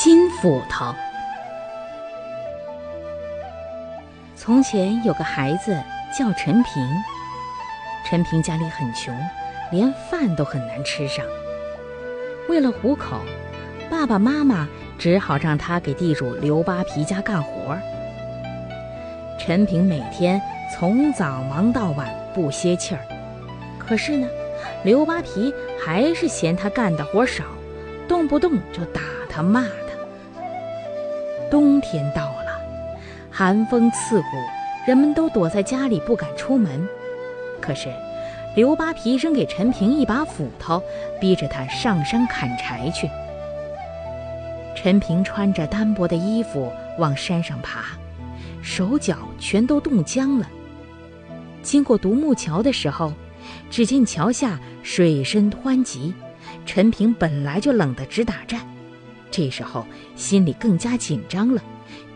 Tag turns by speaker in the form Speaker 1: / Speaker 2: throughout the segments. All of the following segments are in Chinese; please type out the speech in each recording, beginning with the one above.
Speaker 1: 金斧头。
Speaker 2: 从前有个孩子叫陈平，陈平家里很穷，连饭都很难吃上。为了糊口，爸爸妈妈只好让他给地主刘扒皮家干活。陈平每天从早忙到晚，不歇气儿。可是呢，刘扒皮还是嫌他干的活少。动不动就打他骂他。冬天到了，寒风刺骨，人们都躲在家里不敢出门。可是，刘扒皮扔给陈平一把斧头，逼着他上山砍柴去。陈平穿着单薄的衣服往山上爬，手脚全都冻僵了。经过独木桥的时候，只见桥下水深湍急。陈平本来就冷得直打颤，这时候心里更加紧张了，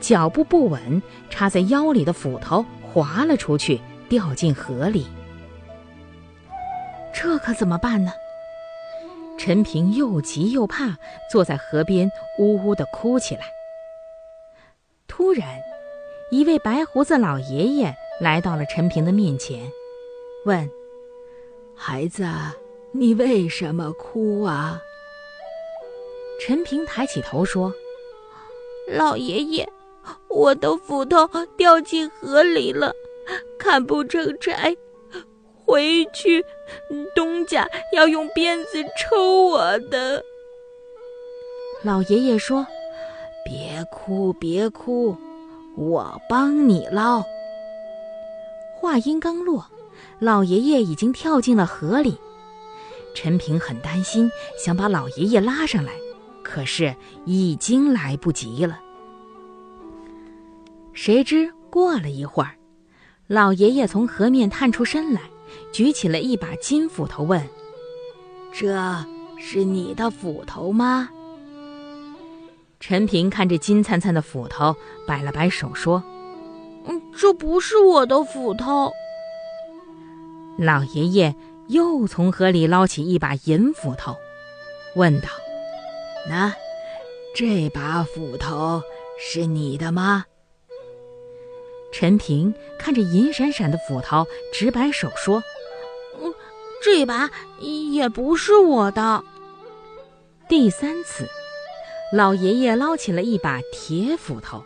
Speaker 2: 脚步不稳，插在腰里的斧头滑了出去，掉进河里。这可怎么办呢？陈平又急又怕，坐在河边呜呜地哭起来。突然，一位白胡子老爷爷来到了陈平的面前，问：“
Speaker 3: 孩子。”你为什么哭啊？
Speaker 2: 陈平抬起头说：“
Speaker 4: 老爷爷，我的斧头掉进河里了，砍不成柴，回去东家要用鞭子抽我的。”
Speaker 2: 老爷爷说：“
Speaker 3: 别哭，别哭，我帮你捞。”
Speaker 2: 话音刚落，老爷爷已经跳进了河里。陈平很担心，想把老爷爷拉上来，可是已经来不及了。谁知过了一会儿，老爷爷从河面探出身来，举起了一把金斧头，问：“
Speaker 3: 这是你的斧头吗？”
Speaker 2: 陈平看着金灿灿的斧头，摆了摆手说：“
Speaker 4: 嗯，这不是我的斧头。”
Speaker 2: 老爷爷。又从河里捞起一把银斧头，问道：“
Speaker 3: 那这把斧头是你的吗？”
Speaker 2: 陈平看着银闪闪的斧头，直摆手说：“
Speaker 4: 嗯，这把也不是我的。”
Speaker 2: 第三次，老爷爷捞起了一把铁斧头，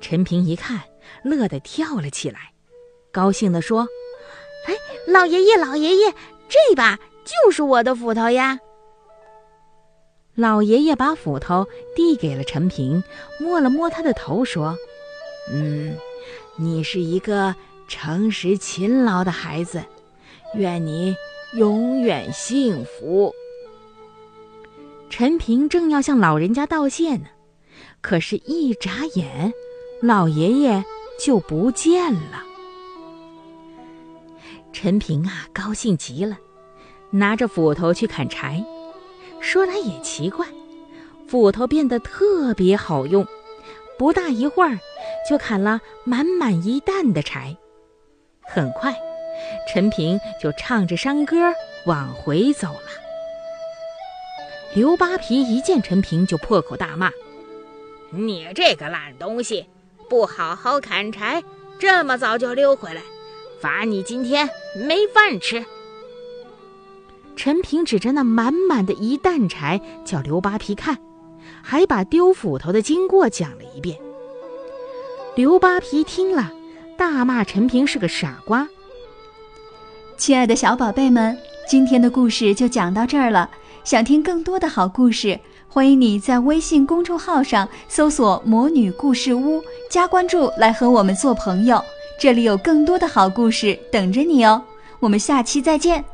Speaker 2: 陈平一看，乐得跳了起来，高兴地说。
Speaker 4: 哎，老爷爷，老爷爷，这把就是我的斧头呀！
Speaker 2: 老爷爷把斧头递给了陈平，摸了摸他的头，说：“
Speaker 3: 嗯，你是一个诚实勤劳的孩子，愿你永远幸福。”
Speaker 2: 陈平正要向老人家道谢呢，可是，一眨眼，老爷爷就不见了。陈平啊，高兴极了，拿着斧头去砍柴。说来也奇怪，斧头变得特别好用，不大一会儿就砍了满满一担的柴。很快，陈平就唱着山歌往回走了。刘扒皮一见陈平就破口大骂：“
Speaker 4: 你这个烂东西，不好好砍柴，这么早就溜回来！”罚你今天没饭吃。
Speaker 2: 陈平指着那满满的一担柴，叫刘扒皮看，还把丢斧头的经过讲了一遍。刘扒皮听了，大骂陈平是个傻瓜。
Speaker 5: 亲爱的小宝贝们，今天的故事就讲到这儿了。想听更多的好故事，欢迎你在微信公众号上搜索“魔女故事屋”，加关注来和我们做朋友。这里有更多的好故事等着你哦，我们下期再见。